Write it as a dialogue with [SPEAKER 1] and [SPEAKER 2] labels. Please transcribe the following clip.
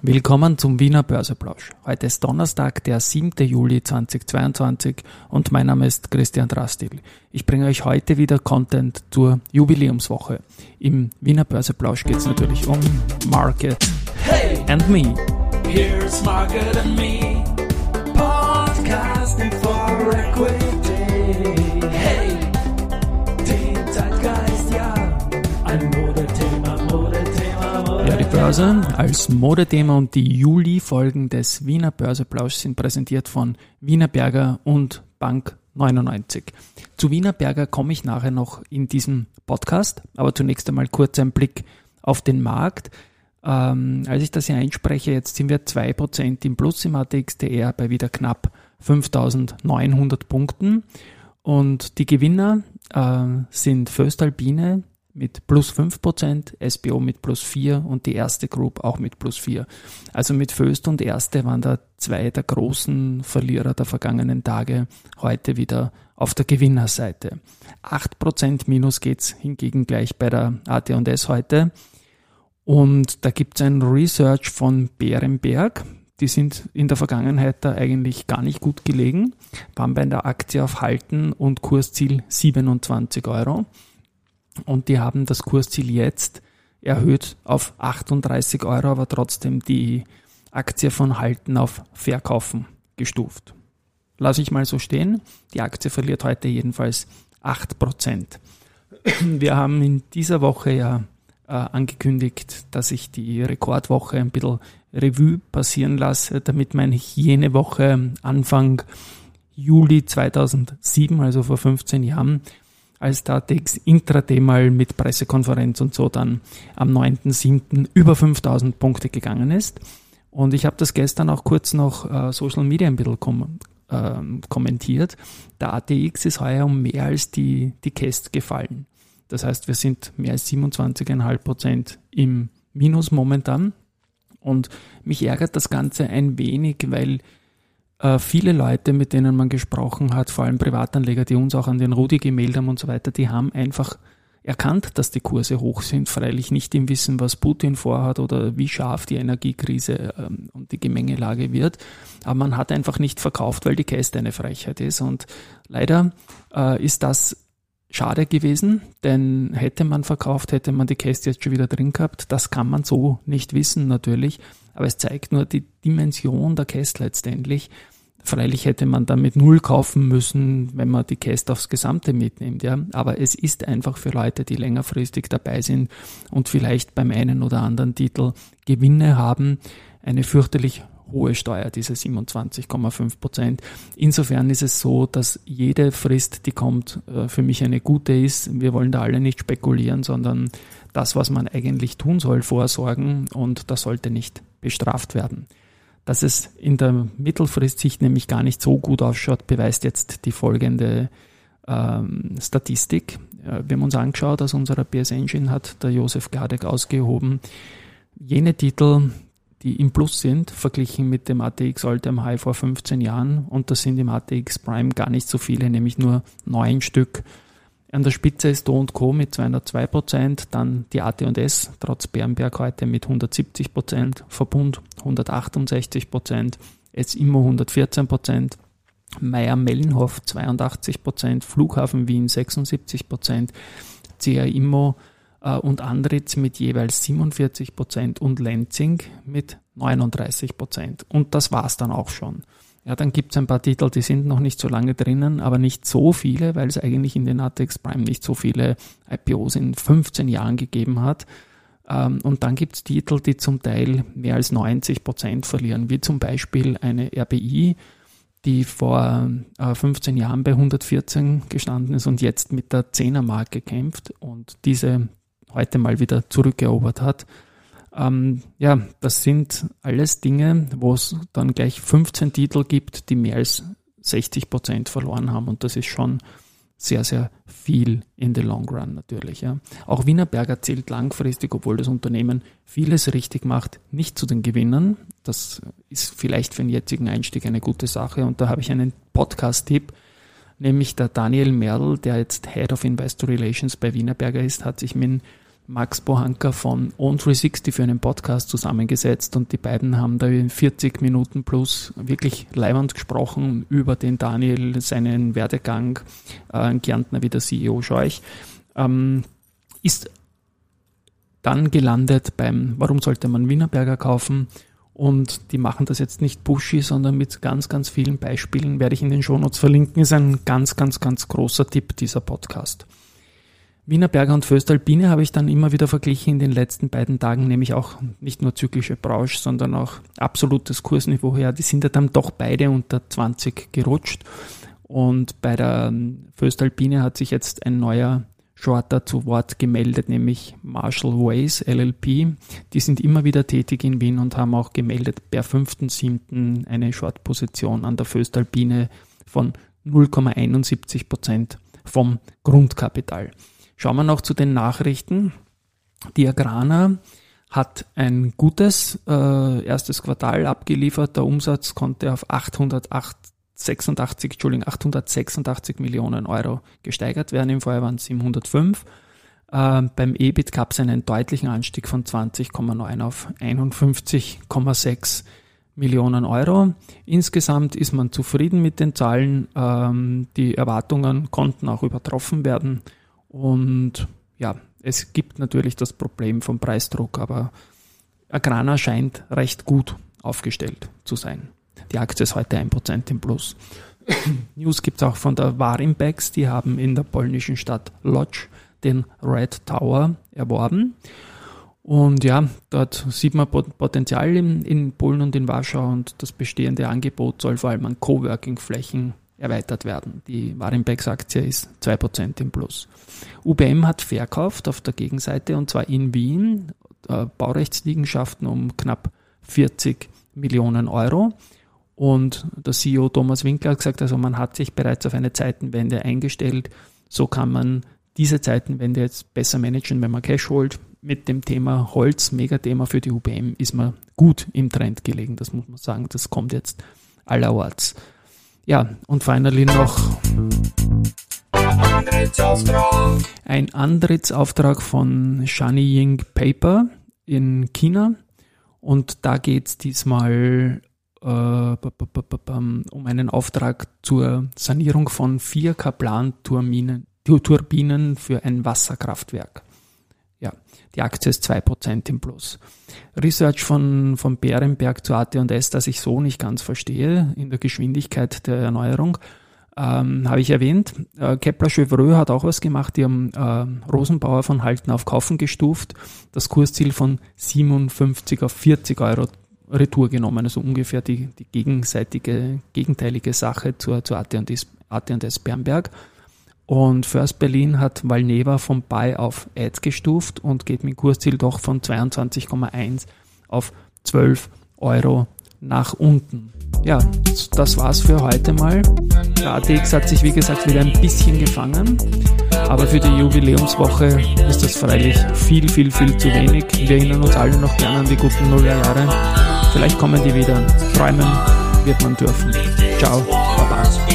[SPEAKER 1] Willkommen zum Wiener Börseplausch. Heute ist Donnerstag, der 7. Juli 2022 und mein Name ist Christian Drastil. Ich bringe euch heute wieder Content zur Jubiläumswoche. Im Wiener Börseplausch geht es natürlich um Market hey, and Me. Here's Market and Me, podcasting for Equity. Börse als Modethema und die Juli-Folgen des Wiener Börseplausch sind präsentiert von Wiener Berger und Bank 99. Zu Wiener Berger komme ich nachher noch in diesem Podcast, aber zunächst einmal kurz ein Blick auf den Markt. Ähm, als ich das hier einspreche, jetzt sind wir 2% im Plus im ATXDR bei wieder knapp 5900 Punkten. Und die Gewinner äh, sind Föstalpine mit plus 5%, SBO mit plus 4 und die erste Group auch mit plus 4. Also mit Föst und Erste waren da zwei der großen Verlierer der vergangenen Tage heute wieder auf der Gewinnerseite. 8% Minus geht's hingegen gleich bei der AT&S heute. Und da gibt es ein Research von Bärenberg. Die sind in der Vergangenheit da eigentlich gar nicht gut gelegen, waren bei der Aktie auf Halten und Kursziel 27 Euro. Und die haben das Kursziel jetzt erhöht auf 38 Euro, aber trotzdem die Aktie von Halten auf Verkaufen gestuft. Lass ich mal so stehen. Die Aktie verliert heute jedenfalls 8%. Wir haben in dieser Woche ja äh, angekündigt, dass ich die Rekordwoche ein bisschen Revue passieren lasse, damit meine ich jene Woche Anfang Juli 2007, also vor 15 Jahren, als Datex Intraday mal mit Pressekonferenz und so dann am 9.7. über 5000 Punkte gegangen ist. Und ich habe das gestern auch kurz noch äh, Social Media ein bisschen kom äh, kommentiert. Der ATX ist heuer um mehr als die, die Käst gefallen. Das heißt, wir sind mehr als 27,5 Prozent im Minus momentan. Und mich ärgert das Ganze ein wenig, weil äh, viele Leute, mit denen man gesprochen hat, vor allem Privatanleger, die uns auch an den Rudi gemeldet haben und so weiter, die haben einfach erkannt, dass die Kurse hoch sind, freilich nicht im Wissen, was Putin vorhat oder wie scharf die Energiekrise ähm, und die Gemengelage wird. Aber man hat einfach nicht verkauft, weil die Käste eine Frechheit ist. Und leider äh, ist das schade gewesen, denn hätte man verkauft, hätte man die Käste jetzt schon wieder drin gehabt. Das kann man so nicht wissen natürlich, aber es zeigt nur die Dimension der Käste letztendlich. Freilich hätte man dann mit Null kaufen müssen, wenn man die Käste aufs Gesamte mitnimmt, ja. Aber es ist einfach für Leute, die längerfristig dabei sind und vielleicht beim einen oder anderen Titel Gewinne haben, eine fürchterlich hohe Steuer, diese 27,5 Prozent. Insofern ist es so, dass jede Frist, die kommt, äh, für mich eine gute ist. Wir wollen da alle nicht spekulieren, sondern das, was man eigentlich tun soll, vorsorgen und das sollte nicht bestraft werden. Dass es in der Mittelfristsicht nämlich gar nicht so gut ausschaut, beweist jetzt die folgende ähm, Statistik. Äh, wir haben uns angeschaut, aus unserer PS Engine hat der Josef Gardek ausgehoben, jene Titel, die im Plus sind, verglichen mit dem ATX Alltime High vor 15 Jahren. Und das sind im ATX Prime gar nicht so viele, nämlich nur neun Stück. An der Spitze ist Do Co. mit 202 Prozent, dann die AT&S trotz Bernberg heute mit 170 Prozent, Verbund 168 Prozent, SIMO 114 Prozent, Meier Mellenhof 82 Prozent, Flughafen Wien 76 Prozent, CA Immo und Andritz mit jeweils 47 Prozent und Lenzing mit 39 Prozent. Und das war's dann auch schon. Ja, dann gibt's ein paar Titel, die sind noch nicht so lange drinnen, aber nicht so viele, weil es eigentlich in den ATX Prime nicht so viele IPOs in 15 Jahren gegeben hat. Ähm, und dann gibt's Titel, die zum Teil mehr als 90 Prozent verlieren, wie zum Beispiel eine RBI, die vor 15 äh, Jahren bei 114 gestanden ist und jetzt mit der 10er Marke kämpft. Und diese heute mal wieder zurückerobert hat. Ähm, ja, das sind alles Dinge, wo es dann gleich 15 Titel gibt, die mehr als 60 Prozent verloren haben. Und das ist schon sehr, sehr viel in the long run natürlich. Ja. Auch Wienerberger zählt langfristig, obwohl das Unternehmen vieles richtig macht, nicht zu den Gewinnern. Das ist vielleicht für den jetzigen Einstieg eine gute Sache. Und da habe ich einen Podcast-Tipp nämlich der Daniel Merl, der jetzt Head of Investor Relations bei Wienerberger ist, hat sich mit Max Bohanka von On360 für einen Podcast zusammengesetzt und die beiden haben da in 40 Minuten plus wirklich leibend gesprochen über den Daniel, seinen Werdegang, äh, ein Kärntner wie der CEO Scheuch. Ähm, ist dann gelandet beim, warum sollte man Wienerberger kaufen? Und die machen das jetzt nicht pushy, sondern mit ganz, ganz vielen Beispielen werde ich in den Shownotes verlinken. Ist ein ganz, ganz, ganz großer Tipp dieser Podcast. Wienerberger und Föstalpine habe ich dann immer wieder verglichen in den letzten beiden Tagen, nämlich auch nicht nur zyklische Branche, sondern auch absolutes Kursniveau her. Die sind ja dann doch beide unter 20 gerutscht. Und bei der Föstalpine hat sich jetzt ein neuer Shorter zu Wort gemeldet, nämlich Marshall Ways LLP. Die sind immer wieder tätig in Wien und haben auch gemeldet per 5.7. eine Short-Position an der Föstalpine von 0,71 Prozent vom Grundkapital. Schauen wir noch zu den Nachrichten. Die Agrana hat ein gutes äh, erstes Quartal abgeliefert. Der Umsatz konnte auf 886, Entschuldigung, 886 Millionen Euro gesteigert werden. Im Vorjahr waren es 705. Äh, beim EBIT gab es einen deutlichen Anstieg von 20,9 auf 51,6 Millionen Euro. Insgesamt ist man zufrieden mit den Zahlen. Ähm, die Erwartungen konnten auch übertroffen werden. Und ja, es gibt natürlich das Problem vom Preisdruck, aber Agrana scheint recht gut aufgestellt zu sein. Die Aktie ist heute 1% im Plus. News gibt es auch von der Warimbex, die haben in der polnischen Stadt Lodz den Red Tower erworben. Und ja, dort sieht man Potenzial in, in Polen und in Warschau und das bestehende Angebot soll vor allem an Coworking-Flächen erweitert werden. Die Warenbex-Aktie ist 2% im Plus. UBM hat verkauft auf der Gegenseite und zwar in Wien äh, Baurechtsliegenschaften um knapp 40 Millionen Euro. Und der CEO Thomas Winkler hat gesagt, also man hat sich bereits auf eine Zeitenwende eingestellt. So kann man diese Zeitenwende jetzt besser managen, wenn man Cash holt. Mit dem Thema Holz, Megathema für die UBM, ist man gut im Trend gelegen. Das muss man sagen. Das kommt jetzt allerorts. Ja, und finally noch ein Antrittsauftrag von Shani Ying Paper in China. Und da geht es diesmal um einen Auftrag zur Sanierung von vier Kaplan-Turbinen für ein Wasserkraftwerk. Ja, die Aktie ist 2% im Plus. Research von, von Bärenberg zu AT&S, das ich so nicht ganz verstehe in der Geschwindigkeit der Erneuerung, ähm, habe ich erwähnt. Äh, Kepler Chevreux hat auch was gemacht. Die haben äh, Rosenbauer von Halten auf Kaufen gestuft. Das Kursziel von 57 auf 40 Euro Retour genommen. Also ungefähr die, die gegenseitige, gegenteilige Sache zur, zur AT&S, AT&S Bernberg. Und First Berlin hat Valneva vom Buy auf Add gestuft und geht mit Kursziel doch von 22,1 auf 12 Euro nach unten. Ja, das war's für heute mal. Der ATX hat sich wie gesagt wieder ein bisschen gefangen, aber für die Jubiläumswoche ist das freilich viel, viel, viel zu wenig. Wir erinnern uns alle noch gerne an die guten Nullerjahre. Vielleicht kommen die wieder. Träumen wird man dürfen. Ciao, Baba.